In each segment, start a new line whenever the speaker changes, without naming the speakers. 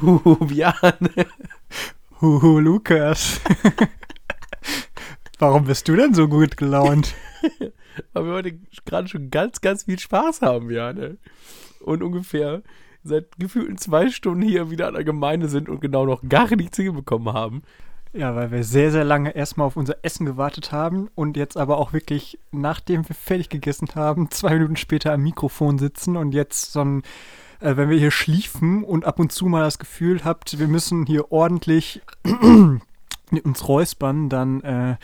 Huhu, Bjane.
Huhu, Lukas. Warum bist du denn so gut gelaunt?
Weil wir heute gerade schon ganz, ganz viel Spaß haben, Bjane. Und ungefähr seit gefühlten zwei Stunden hier wieder an der Gemeinde sind und genau noch gar nichts hinbekommen haben.
Ja, weil wir sehr, sehr lange erstmal auf unser Essen gewartet haben und jetzt aber auch wirklich, nachdem wir fertig gegessen haben, zwei Minuten später am Mikrofon sitzen und jetzt so ein, äh, wenn wir hier schliefen und ab und zu mal das Gefühl habt, wir müssen hier ordentlich uns räuspern, dann äh,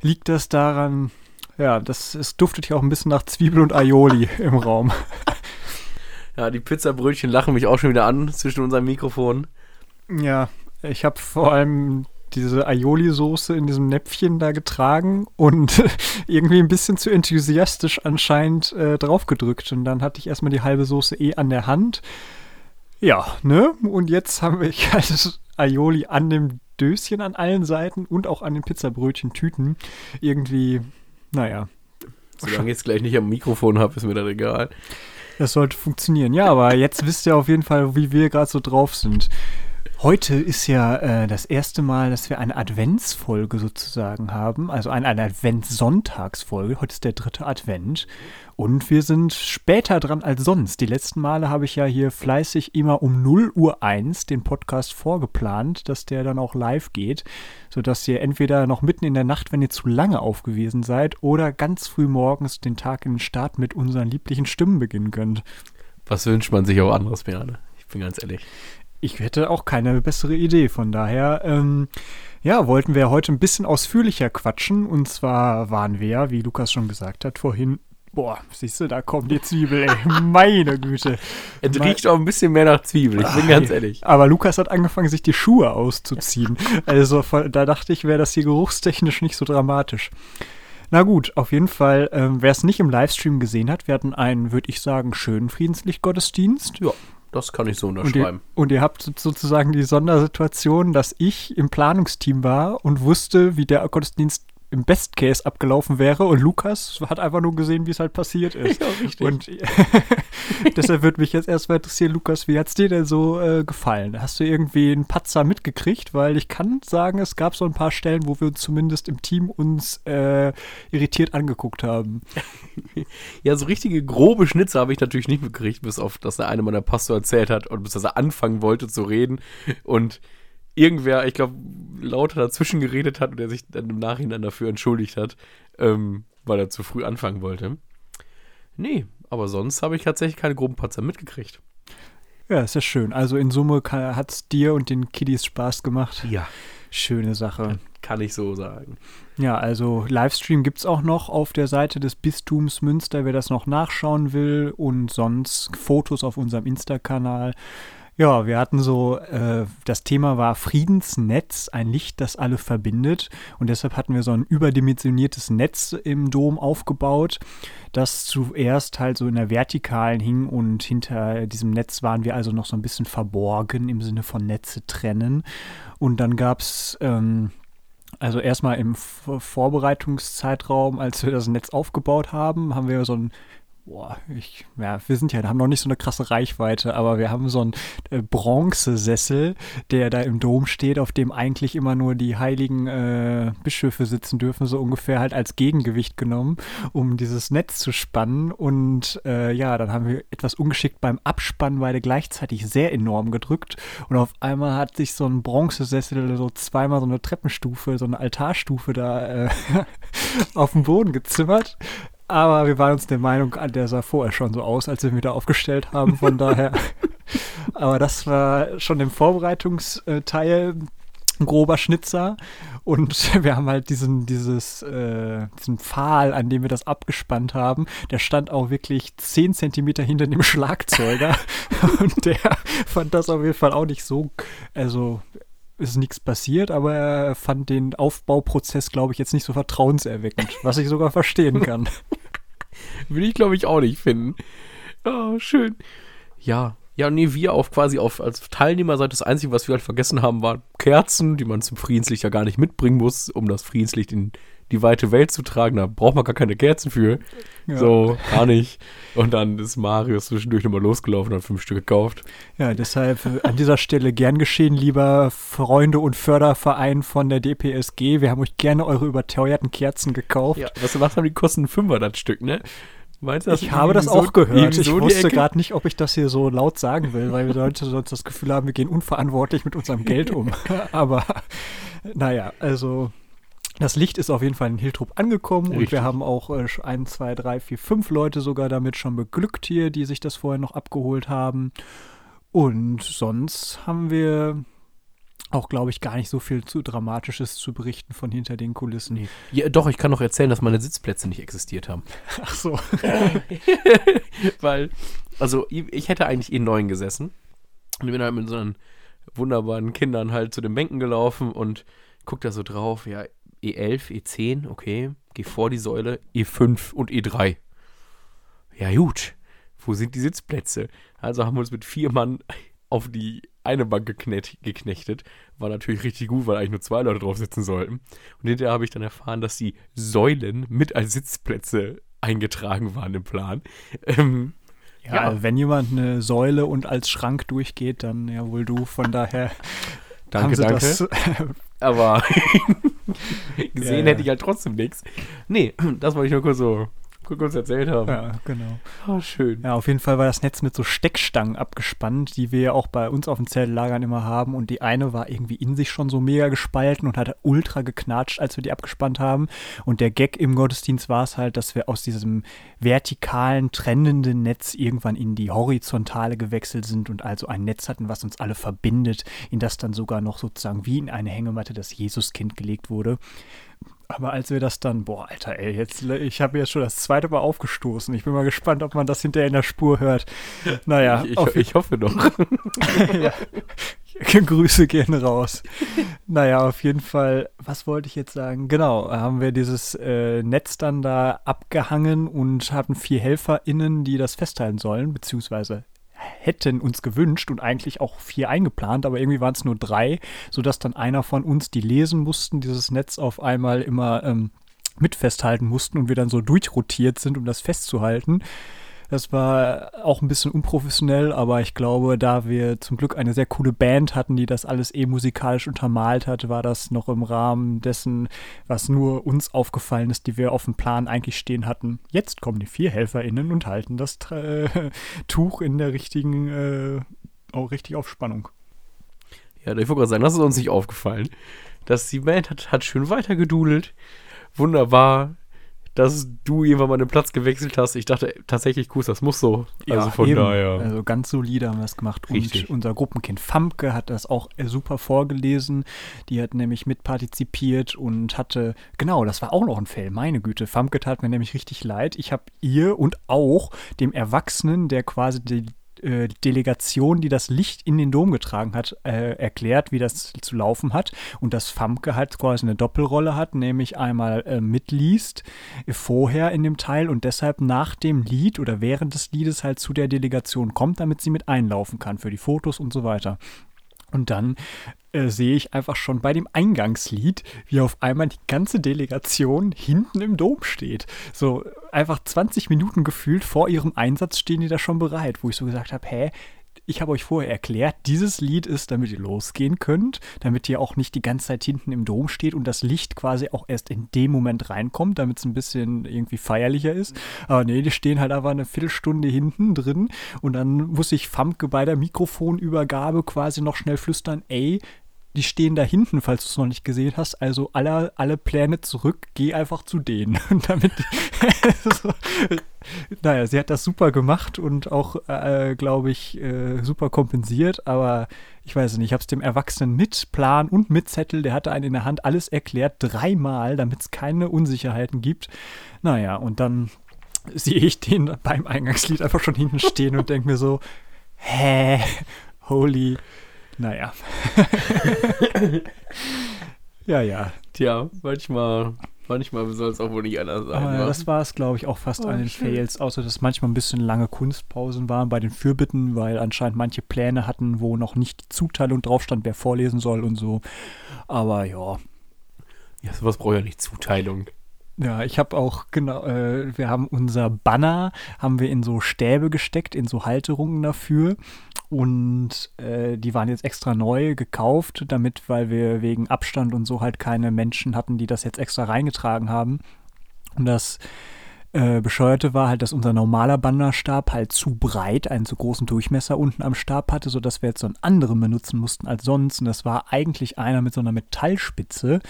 liegt das daran, ja, das, es duftet hier auch ein bisschen nach Zwiebel und Aioli im Raum.
Ja, die Pizzabrötchen lachen mich auch schon wieder an zwischen unserem Mikrofon.
Ja, ich habe vor allem diese Aioli-Soße in diesem Näpfchen da getragen und irgendwie ein bisschen zu enthusiastisch anscheinend äh, draufgedrückt. Und dann hatte ich erstmal die halbe Soße eh an der Hand. Ja, ne? Und jetzt haben wir halt Aioli an dem Döschen an allen Seiten und auch an den Pizzabrötchen-Tüten. Irgendwie, naja.
Solange ich jetzt gleich nicht am Mikrofon habe, ist mir das egal.
Das sollte funktionieren. Ja, aber jetzt wisst ihr auf jeden Fall, wie wir gerade so drauf sind. Heute ist ja äh, das erste Mal, dass wir eine Adventsfolge sozusagen haben, also eine, eine Adventssonntagsfolge. Heute ist der dritte Advent und wir sind später dran als sonst. Die letzten Male habe ich ja hier fleißig immer um 0 Uhr 1 den Podcast vorgeplant, dass der dann auch live geht, sodass ihr entweder noch mitten in der Nacht, wenn ihr zu lange aufgewiesen seid, oder ganz früh morgens den Tag in den Start mit unseren lieblichen Stimmen beginnen könnt.
Was wünscht man sich auch anderes, Björn? Ich bin ganz ehrlich
ich hätte auch keine bessere Idee. Von daher, ähm, ja, wollten wir heute ein bisschen ausführlicher quatschen. Und zwar waren wir, wie Lukas schon gesagt hat, vorhin. Boah, siehst du, da kommt die Zwiebel, ey. Meine Güte.
Es riecht auch ein bisschen mehr nach Zwiebel, ich bin Ach, ganz ehrlich.
Aber Lukas hat angefangen, sich die Schuhe auszuziehen. Also da dachte ich, wäre das hier geruchstechnisch nicht so dramatisch. Na gut, auf jeden Fall, ähm, wer es nicht im Livestream gesehen hat, wir hatten einen, würde ich sagen, schönen Friedenslichtgottesdienst.
Ja. Das kann ich so unterschreiben.
Und ihr, und ihr, habt sozusagen die Sondersituation, dass ich im Planungsteam war und wusste, wie der Gottesdienst im Best Case abgelaufen wäre und Lukas hat einfach nur gesehen, wie es halt passiert ist. Ja, richtig. Und deshalb würde mich jetzt erstmal interessieren, Lukas, wie hat es dir denn so äh, gefallen? Hast du irgendwie einen Patzer mitgekriegt? Weil ich kann sagen, es gab so ein paar Stellen, wo wir uns zumindest im Team uns äh, irritiert angeguckt haben.
ja, so richtige grobe Schnitze habe ich natürlich nicht mitgekriegt, bis auf, dass der eine meiner Pastor erzählt hat und bis dass er anfangen wollte zu reden und irgendwer, ich glaube, lauter dazwischen geredet hat und er sich dann im Nachhinein dafür entschuldigt hat, ähm, weil er zu früh anfangen wollte. Nee, aber sonst habe ich tatsächlich keine groben Patzer mitgekriegt.
Ja, ist ja schön. Also in Summe hat es dir und den Kiddies Spaß gemacht.
Ja.
Schöne Sache.
Kann ich so sagen.
Ja, also Livestream gibt es auch noch auf der Seite des Bistums Münster, wer das noch nachschauen will. Und sonst Fotos auf unserem Insta-Kanal. Ja, wir hatten so, äh, das Thema war Friedensnetz, ein Licht, das alle verbindet. Und deshalb hatten wir so ein überdimensioniertes Netz im Dom aufgebaut, das zuerst halt so in der Vertikalen hing und hinter diesem Netz waren wir also noch so ein bisschen verborgen im Sinne von Netze trennen. Und dann gab es ähm, also erstmal im Vorbereitungszeitraum, als wir das Netz aufgebaut haben, haben wir so ein boah, ich, ja, wir sind ja, haben noch nicht so eine krasse Reichweite, aber wir haben so einen äh, Bronzesessel, der da im Dom steht, auf dem eigentlich immer nur die heiligen äh, Bischöfe sitzen dürfen, so ungefähr halt als Gegengewicht genommen, um dieses Netz zu spannen. Und äh, ja, dann haben wir etwas ungeschickt beim Abspannen beide gleichzeitig sehr enorm gedrückt. Und auf einmal hat sich so ein Bronzesessel so zweimal so eine Treppenstufe, so eine Altarstufe da äh, auf den Boden gezimmert. Aber wir waren uns der Meinung, der sah vorher schon so aus, als wir ihn wieder aufgestellt haben. Von daher. Aber das war schon im Vorbereitungsteil ein grober Schnitzer. Und wir haben halt diesen, dieses, äh, diesen Pfahl, an dem wir das abgespannt haben, der stand auch wirklich 10 Zentimeter hinter dem Schlagzeuger. Und der fand das auf jeden Fall auch nicht so, also ist nichts passiert, aber er fand den Aufbauprozess, glaube ich, jetzt nicht so vertrauenserweckend, was ich sogar verstehen kann.
Will ich, glaube ich, auch nicht finden. Oh, schön. Ja, ja, nee, wir auf quasi auf als Teilnehmer seid das Einzige, was wir halt vergessen haben, waren Kerzen, die man zum Friedenslicht ja gar nicht mitbringen muss, um das Friedenslicht in die weite Welt zu tragen, da braucht man gar keine Kerzen für.
Ja.
So, gar nicht. Und dann ist Marius zwischendurch nochmal losgelaufen und hat fünf Stück gekauft.
Ja, deshalb äh, an dieser Stelle gern geschehen, lieber Freunde und Förderverein von der DPSG. Wir haben euch gerne eure überteuerten Kerzen gekauft.
Ja, was, was haben die kosten? Ein Fünfer das Stück, ne? Meinst du, das
Ich habe das
irgendwie
auch gehört. Ich
so die
wusste gerade nicht, ob ich das hier so laut sagen will, weil wir Leute sonst das Gefühl haben, wir gehen unverantwortlich mit unserem Geld um. Aber naja, also das Licht ist auf jeden Fall in Hiltrup angekommen und
Richtig.
wir haben auch äh, ein, zwei, drei, vier, fünf Leute sogar damit schon beglückt hier, die sich das vorher noch abgeholt haben. Und sonst haben wir auch, glaube ich, gar nicht so viel zu Dramatisches zu berichten von hinter den Kulissen.
Nee. Ja, doch, ich kann noch erzählen, dass meine Sitzplätze nicht existiert haben.
Ach so.
Weil, also ich, hätte eigentlich eh neun gesessen. Und ich bin halt mit so einen wunderbaren Kindern halt zu den Bänken gelaufen und guck da so drauf, ja, E11, E10, okay, geh vor die Säule, E5 und E3. Ja, gut. Wo sind die Sitzplätze? Also haben wir uns mit vier Mann auf die eine Bank geknechtet. War natürlich richtig gut, weil eigentlich nur zwei Leute drauf sitzen sollten. Und hinterher habe ich dann erfahren, dass die Säulen mit als Sitzplätze eingetragen waren im Plan. Ähm,
Ja,
Ja.
wenn jemand eine Säule und als Schrank durchgeht, dann ja wohl du. Von daher
Danke,
haben sie
danke.
das.
Aber gesehen
Ja, ja.
hätte ich halt trotzdem nichts. Nee, das wollte ich nur kurz so kurz erzählt haben.
ja, genau.
Oh, schön.
Ja, auf jeden Fall war das Netz mit so Steckstangen abgespannt, die wir ja auch bei uns auf den Zeltlagern immer haben. Und die eine war irgendwie in sich schon so mega gespalten und hat ultra geknatscht, als wir die abgespannt haben. Und der Gag im Gottesdienst war es halt, dass wir aus diesem vertikalen, trennenden Netz irgendwann in die horizontale gewechselt sind und also ein Netz hatten, was uns alle verbindet, in das dann sogar noch sozusagen wie in eine Hängematte das Jesuskind gelegt wurde. Aber als wir das dann, boah, Alter, ey, jetzt, ich habe jetzt schon das zweite Mal aufgestoßen. Ich bin mal gespannt, ob man das hinterher in der Spur hört. Naja,
ich, ich, ich hoffe doch.
ja. Grüße gehen raus. Naja, auf jeden Fall, was wollte ich jetzt sagen? Genau, haben wir dieses äh, Netz dann da abgehangen und hatten vier HelferInnen, die das festhalten sollen, beziehungsweise hätten uns gewünscht und eigentlich auch vier eingeplant, aber irgendwie waren es nur drei, sodass dann einer von uns, die lesen mussten, dieses Netz auf einmal immer ähm, mit festhalten mussten und wir dann so durchrotiert sind, um das festzuhalten. Das war auch ein bisschen unprofessionell, aber ich glaube, da wir zum Glück eine sehr coole Band hatten, die das alles eh musikalisch untermalt hat, war das noch im Rahmen dessen, was nur uns aufgefallen ist, die wir auf dem Plan eigentlich stehen hatten. Jetzt kommen die vier HelferInnen und halten das äh, Tuch in der richtigen, äh, auch richtig auf Spannung.
Ja, ich wollte gerade sagen, das ist uns nicht aufgefallen. Dass die Band hat, hat schön weitergedudelt. Wunderbar. Dass du irgendwann mal den Platz gewechselt hast. Ich dachte tatsächlich, Kus, das muss so. Also von
eben.
daher.
Also ganz solide haben wir das gemacht.
Richtig.
Und unser Gruppenkind Famke hat das auch äh, super vorgelesen. Die hat nämlich mitpartizipiert und hatte, genau, das war auch noch ein Fail. Meine Güte, Famke tat mir nämlich richtig leid. Ich habe ihr und auch dem Erwachsenen, der quasi die äh, Delegation, die das Licht in den Dom getragen hat, äh, erklärt, wie das zu laufen hat. Und dass Famke halt quasi eine Doppelrolle hat, nämlich einmal äh, mitliest äh, vorher in dem Teil und deshalb nach dem Lied oder während des Liedes halt zu der Delegation kommt, damit sie mit einlaufen kann für die Fotos und so weiter. Und dann äh, sehe ich einfach schon bei dem Eingangslied, wie auf einmal die ganze Delegation hinten im Dom steht. So einfach 20 Minuten gefühlt vor ihrem Einsatz stehen die da schon bereit, wo ich so gesagt habe, hä, ich habe euch vorher erklärt, dieses Lied ist, damit ihr losgehen könnt, damit ihr auch nicht die ganze Zeit hinten im Dom steht und das Licht quasi auch erst in dem Moment reinkommt, damit es ein bisschen irgendwie feierlicher ist. Aber nee, die stehen halt einfach eine Viertelstunde hinten drin und dann muss ich Famke bei der Mikrofonübergabe quasi noch schnell flüstern, ey, die stehen da hinten, falls du es noch nicht gesehen hast. Also alle, alle Pläne zurück, geh einfach zu denen. Und damit. so, naja, sie hat das super gemacht und auch, äh, glaube ich, äh, super kompensiert. Aber ich weiß nicht, ich habe es dem Erwachsenen mit Plan und mit Zettel, der hatte einen in der Hand, alles erklärt, dreimal, damit es keine Unsicherheiten gibt. Naja, und dann sehe ich den beim Eingangslied einfach schon hinten stehen und denke mir so, hä, holy. Naja. ja, ja.
Tja, manchmal, manchmal soll es auch wohl nicht anders sein.
Aber
wa?
das war es, glaube ich, auch fast
Oh,
an den
schön.
Fails, außer dass manchmal ein bisschen lange Kunstpausen waren bei den Fürbitten, weil anscheinend manche Pläne hatten, wo noch nicht die Zuteilung drauf stand, wer vorlesen soll und so. Aber ja,
ja, sowas braucht ja nicht Zuteilung.
Ja, ich habe auch, genau, äh, wir haben unser Banner, haben wir in so Stäbe gesteckt, in so Halterungen dafür. Und äh, die waren jetzt extra neu gekauft, damit, weil wir wegen Abstand und so halt keine Menschen hatten, die das jetzt extra reingetragen haben. Und das äh, Bescheuerte war halt, dass unser normaler Banderstab halt zu breit, einen zu großen Durchmesser unten am Stab hatte, sodass wir jetzt so einen anderen benutzen mussten als sonst. Und das war eigentlich einer mit so einer Metallspitze,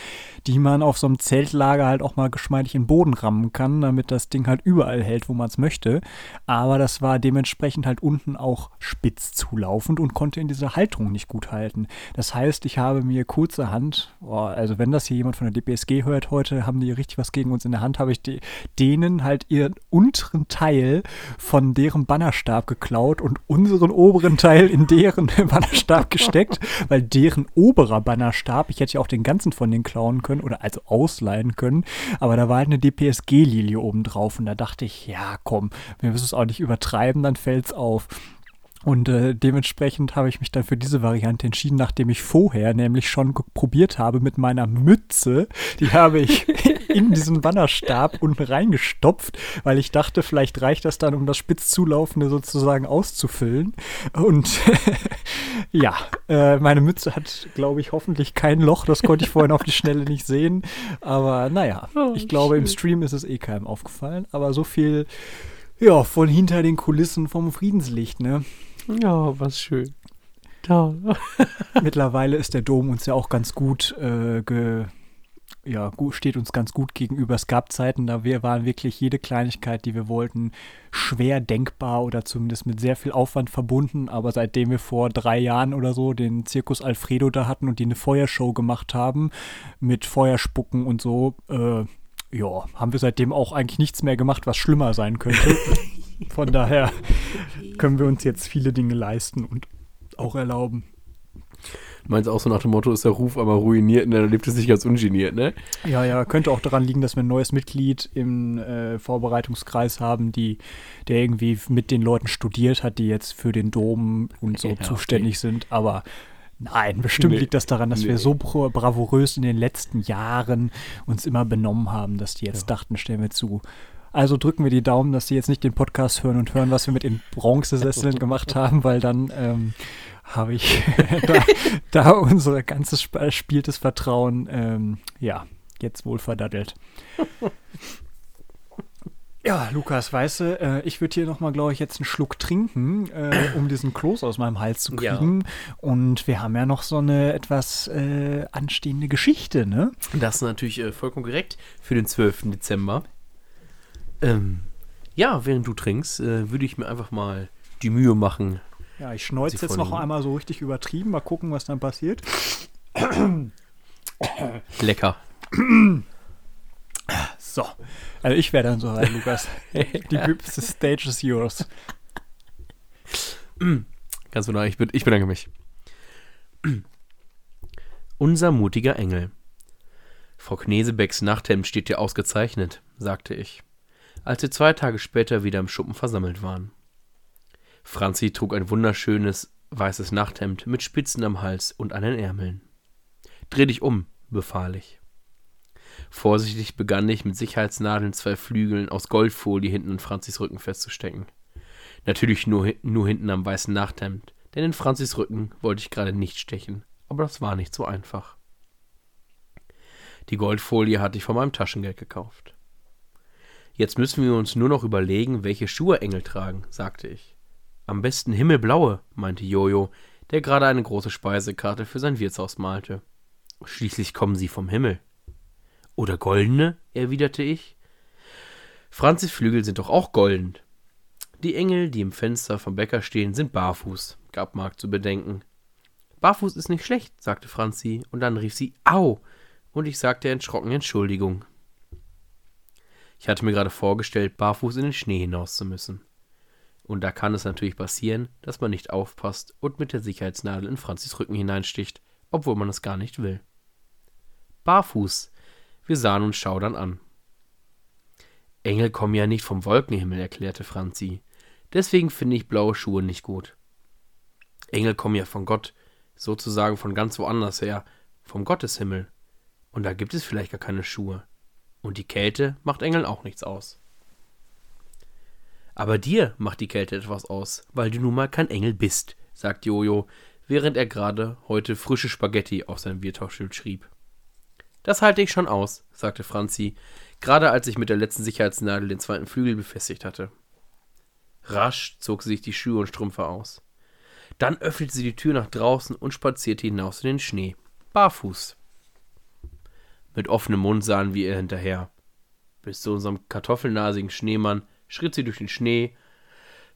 die man auf so einem Zeltlager halt auch mal geschmeidig in den Boden rammen kann, damit das Ding halt überall hält, wo man es möchte. Aber das war dementsprechend halt unten auch spitz zulaufend und konnte in dieser Halterung nicht gut halten. Das heißt, ich habe mir kurzerhand, oh, also wenn das hier jemand von der DPSG hört heute, haben die richtig was gegen uns in der Hand, habe ich denen halt halt ihren unteren Teil von deren Bannerstab geklaut und unseren oberen Teil in deren Bannerstab gesteckt, weil deren oberer Bannerstab, ich hätte ja auch den ganzen von denen klauen können oder also ausleihen können, aber da war halt eine DPSG-Lilie oben drauf und da dachte ich, ja komm, wir müssen es auch nicht übertreiben, dann fällt's auf. Und äh, dementsprechend habe ich mich dann für diese Variante entschieden, nachdem ich vorher nämlich schon probiert habe mit meiner Mütze. Die habe ich in diesen Bannerstab unten reingestopft, weil ich dachte, vielleicht reicht das dann, um das spitz zulaufende sozusagen auszufüllen. Und ja, äh, meine Mütze hat, glaube ich, hoffentlich kein Loch. Das konnte ich vorhin auf die Schnelle nicht sehen. Aber naja, oh, ich glaube, im Stream ist es eh keinem aufgefallen. Aber so viel, ja, von hinter den Kulissen vom Friedenslicht, ne?
Ja, was schön. Da.
Mittlerweile ist der Dom uns ja auch ganz gut äh, ge, ja, steht uns ganz gut gegenüber. Es gab Zeiten, da wir waren wirklich jede Kleinigkeit, die wir wollten, schwer denkbar oder zumindest mit sehr viel Aufwand verbunden. Aber seitdem wir vor drei Jahren oder so den Zirkus Alfredo da hatten und die eine Feuershow gemacht haben mit Feuerspucken und so, äh, ja, haben wir seitdem auch eigentlich nichts mehr gemacht, was schlimmer sein könnte. Von daher können wir uns jetzt viele Dinge leisten und auch erlauben.
Du meinst auch so nach dem Motto, ist der Ruf einmal ruiniert und dann lebt es sich ganz ungeniert, ne?
Ja, ja, könnte auch daran liegen, dass wir ein neues Mitglied im äh, Vorbereitungskreis haben, die, der irgendwie mit den Leuten studiert hat, die jetzt für den Dom und so ja, zuständig okay. sind. Aber Nein, bestimmt nee, liegt das daran, dass nee. wir so bravourös in den letzten Jahren uns immer benommen haben, dass die jetzt ja. dachten, stellen wir zu. Also drücken wir die Daumen, dass sie jetzt nicht den Podcast hören und hören, was wir mit den Bronzesesseln gemacht haben, weil dann ähm, habe ich da, da unser ganzes spieltes Vertrauen, ähm, ja, jetzt wohl verdaddelt. Ja, Lukas, weißt du, äh, ich würde hier nochmal, glaube ich, jetzt einen Schluck trinken, äh, um diesen Kloß aus meinem Hals zu kriegen. Ja. Und wir haben ja noch so eine etwas äh, anstehende Geschichte, ne?
Das ist natürlich äh, vollkommen korrekt für den 12. Dezember. Ähm, ja, während du trinkst, äh, würde ich mir einfach mal die Mühe machen.
Ja, ich schneuze jetzt noch einmal so richtig übertrieben. Mal gucken, was dann passiert.
Lecker.
So. Also ich wäre dann so rein, Lukas. Die the stage is yours.
Ganz genau, ich, ich bedanke mich. Unser mutiger Engel. Frau Knesebecks Nachthemd steht dir ausgezeichnet, sagte ich, als wir zwei Tage später wieder im Schuppen versammelt waren. Franzi trug ein wunderschönes weißes Nachthemd mit Spitzen am Hals und an den Ärmeln. Dreh dich um, befahl ich. Vorsichtig begann ich, mit Sicherheitsnadeln zwei Flügeln aus Goldfolie hinten an Franzis Rücken festzustecken. Natürlich nur, nur hinten am weißen Nachthemd, denn in Franzis Rücken wollte ich gerade nicht stechen, aber das war nicht so einfach. Die Goldfolie hatte ich von meinem Taschengeld gekauft. Jetzt müssen wir uns nur noch überlegen, welche Schuhe Engel tragen, sagte ich. Am besten himmelblaue, meinte Jojo, der gerade eine große Speisekarte für sein Wirtshaus malte. Schließlich kommen sie vom Himmel. Oder goldene? erwiderte ich. Franzis Flügel sind doch auch golden. Die Engel, die im Fenster vom Bäcker stehen, sind barfuß, gab Mark zu bedenken. Barfuß ist nicht schlecht, sagte Franzi, und dann rief sie Au, und ich sagte erschrocken Entschuldigung. Ich hatte mir gerade vorgestellt, barfuß in den Schnee hinaus zu müssen. Und da kann es natürlich passieren, dass man nicht aufpasst und mit der Sicherheitsnadel in Franzis Rücken hineinsticht, obwohl man es gar nicht will. Barfuß wir sahen uns schaudern an. Engel kommen ja nicht vom Wolkenhimmel, erklärte Franzi. Deswegen finde ich blaue Schuhe nicht gut. Engel kommen ja von Gott, sozusagen von ganz woanders her, vom Gotteshimmel. Und da gibt es vielleicht gar keine Schuhe. Und die Kälte macht Engeln auch nichts aus. Aber dir macht die Kälte etwas aus, weil du nun mal kein Engel bist, sagt Jojo, während er gerade heute frische Spaghetti auf sein Biertauschschild schrieb. Das halte ich schon aus, sagte Franzi, gerade als ich mit der letzten Sicherheitsnadel den zweiten Flügel befestigt hatte. Rasch zog sie sich die Schuhe und Strümpfe aus. Dann öffnete sie die Tür nach draußen und spazierte hinaus in den Schnee, barfuß. Mit offenem Mund sahen wir ihr hinterher. Bis zu unserem kartoffelnasigen Schneemann schritt sie durch den Schnee,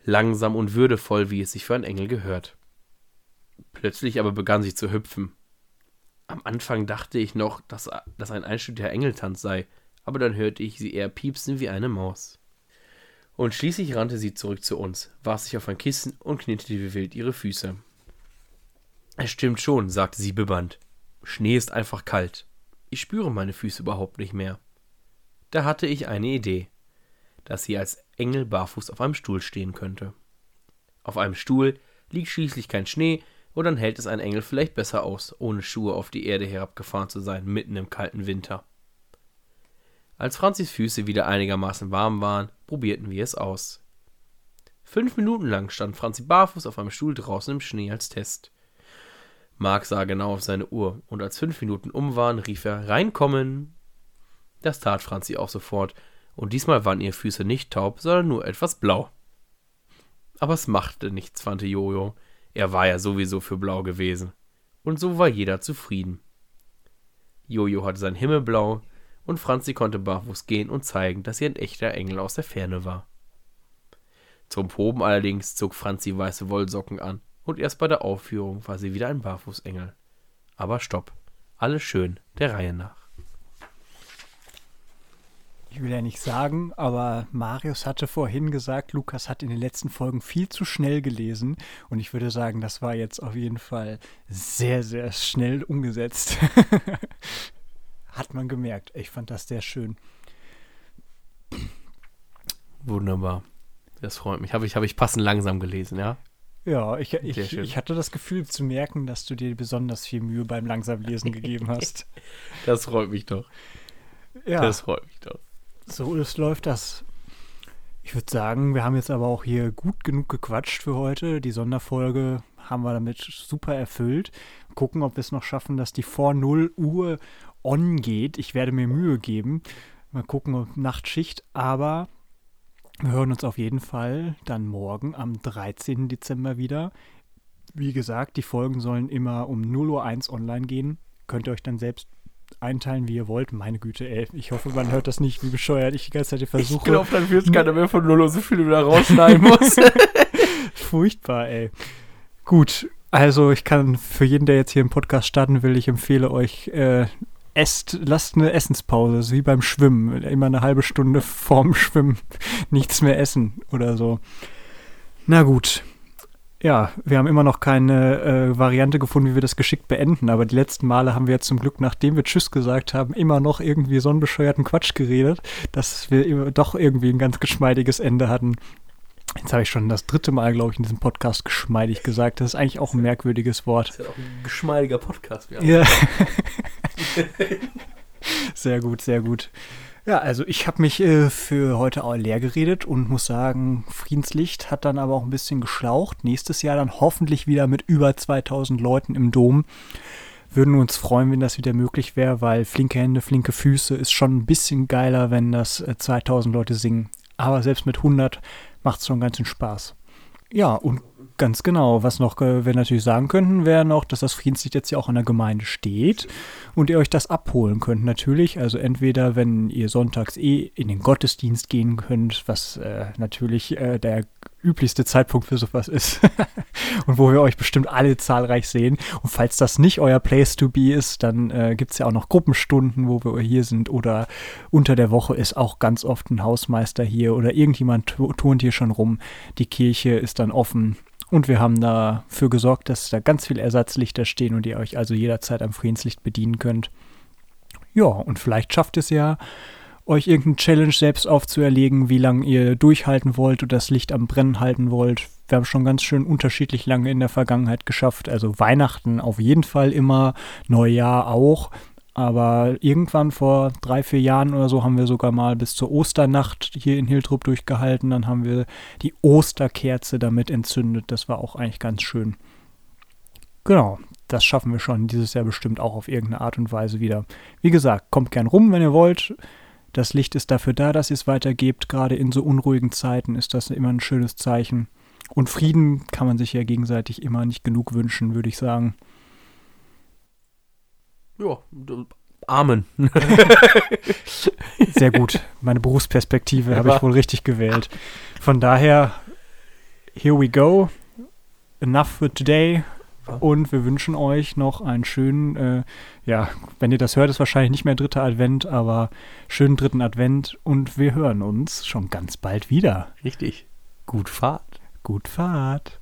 langsam und würdevoll, wie es sich für einen Engel gehört. Plötzlich aber begann sie zu hüpfen. Am Anfang dachte ich noch, dass das ein einstündiger Engeltanz sei, aber dann hörte ich sie eher piepsen wie eine Maus. Und schließlich rannte sie zurück zu uns, warf sich auf ein Kissen und knetete wie wild ihre Füße. Es stimmt schon, sagte sie bibbernd. Schnee ist einfach kalt. Ich spüre meine Füße überhaupt nicht mehr. Da hatte ich eine Idee, dass sie als Engel barfuß auf einem Stuhl stehen könnte. Auf einem Stuhl liegt schließlich kein Schnee, und dann hält es ein Engel vielleicht besser aus, ohne Schuhe auf die Erde herabgefahren zu sein, mitten im kalten Winter. Als Franzis Füße wieder einigermaßen warm waren, probierten wir es aus. Fünf Minuten lang stand Franzi barfuß auf einem Stuhl draußen im Schnee als Test. Mark sah genau auf seine Uhr, und als fünf Minuten um waren, rief er Reinkommen. Das tat Franzi auch sofort, und diesmal waren ihre Füße nicht taub, sondern nur etwas blau. Aber es machte nichts, fand Jojo. Er war ja sowieso für blau gewesen. Und so war jeder zufrieden. Jojo hatte sein Himmelblau, und Franzi konnte barfuß gehen und zeigen, dass sie ein echter Engel aus der Ferne war. Zum Proben allerdings zog Franzi weiße Wollsocken an, und erst bei der Aufführung war sie wieder ein Barfußengel. Aber stopp, alles schön, der Reihe nach.
Ich will ja nicht sagen, aber Marius hatte vorhin gesagt, Lukas hat in den letzten Folgen viel zu schnell gelesen. Und ich würde sagen, das war jetzt auf jeden Fall sehr, sehr schnell umgesetzt. Hat man gemerkt. Ich fand das sehr schön.
Wunderbar. Das freut mich. Habe ich, hab ich passend langsam gelesen, ja?
Ja, ich, ich, ich hatte das Gefühl zu merken, dass du dir besonders viel Mühe beim langsam Lesen gegeben hast.
Das freut mich doch. Ja. Das freut mich doch.
So ist, läuft das. Ich würde sagen, wir haben jetzt aber auch hier gut genug gequatscht für heute. Die Sonderfolge haben wir damit super erfüllt. Gucken, ob wir es noch schaffen, dass die vor 0 Uhr on geht. Ich werde mir Mühe geben. Mal gucken, ob Nachtschicht. Aber wir hören uns auf jeden Fall dann morgen am 13. Dezember wieder. Wie gesagt, die Folgen sollen immer um 0.01 Uhr online gehen. Könnt ihr euch dann selbst einteilen, wie ihr wollt. Meine Güte, ey. Ich hoffe, man hört das nicht, wie bescheuert ich die ganze Zeit versuche. Ich
glaube, dann wird es keiner mehr von 0 Uhr so viel wieder rausschneiden muss.
Furchtbar, ey. Gut, also ich kann für jeden, der jetzt hier einen Podcast starten will, ich empfehle euch, äh, esst, lasst eine Essenspause, ist wie beim Schwimmen. Immer eine halbe Stunde vorm Schwimmen nichts mehr essen oder so. Na gut, ja, wir haben immer noch keine äh, Variante gefunden, wie wir das geschickt beenden, aber die letzten Male haben wir zum Glück, nachdem wir Tschüss gesagt haben, immer noch irgendwie so Quatsch geredet, dass wir doch irgendwie ein ganz geschmeidiges Ende hatten. Jetzt habe ich schon das dritte Mal, glaube ich, in diesem Podcast geschmeidig gesagt. Das ist eigentlich auch ein merkwürdiges Wort. Das ist ja auch
ein geschmeidiger Podcast.
Ja. sehr gut, sehr gut. Ja, also ich habe mich äh, für heute auch leer geredet und muss sagen, Friedenslicht hat dann aber auch ein bisschen geschlaucht. Nächstes Jahr dann hoffentlich wieder mit über 2000 Leuten im Dom. Würden uns freuen, wenn das wieder möglich wäre, weil flinke Hände, flinke Füße ist schon ein bisschen geiler, wenn das äh, 2000 Leute singen. Aber selbst mit 100 macht es schon ganz schön Spaß. Ja, und Ganz genau. Was noch äh, wir natürlich sagen könnten, wäre noch, dass das Friedenslicht jetzt ja auch in der Gemeinde steht und ihr euch das abholen könnt natürlich. Also entweder, wenn ihr sonntags eh in den Gottesdienst gehen könnt, was äh, natürlich äh, der üblichste Zeitpunkt für sowas ist und wo wir euch bestimmt alle zahlreich sehen. Und falls das nicht euer Place to be ist, dann äh, gibt es ja auch noch Gruppenstunden, wo wir hier sind oder unter der Woche ist auch ganz oft ein Hausmeister hier oder irgendjemand turnt hier schon rum. Die Kirche ist dann offen und wir haben dafür gesorgt, dass da ganz viele Ersatzlichter stehen und ihr euch also jederzeit am Friedenslicht bedienen könnt. Ja, und vielleicht schafft es ja, euch irgendeinen Challenge selbst aufzuerlegen, wie lange ihr durchhalten wollt oder das Licht am Brennen halten wollt. Wir haben schon ganz schön unterschiedlich lange in der Vergangenheit geschafft. Also Weihnachten auf jeden Fall immer, Neujahr auch. Aber irgendwann vor drei, vier Jahren oder so haben wir sogar mal bis zur Osternacht hier in Hiltrup durchgehalten. Dann haben wir die Osterkerze damit entzündet. Das war auch eigentlich ganz schön. Genau, das schaffen wir schon dieses Jahr bestimmt auch auf irgendeine Art und Weise wieder. Wie gesagt, kommt gern rum, wenn ihr wollt. Das Licht ist dafür da, dass ihr es weitergebt. Gerade in so unruhigen Zeiten ist das immer ein schönes Zeichen. Und Frieden kann man sich ja gegenseitig immer nicht genug wünschen, würde ich sagen.
Ja, Amen.
Sehr gut. Meine Berufsperspektive habe ich wohl richtig gewählt. Von daher, here we go. Enough for today. Und wir wünschen euch noch einen schönen, äh, ja, wenn ihr das hört, ist wahrscheinlich nicht mehr dritter Advent, aber schönen dritten Advent und wir hören uns schon ganz bald wieder.
Richtig. Gut Fahrt.
Gut Fahrt.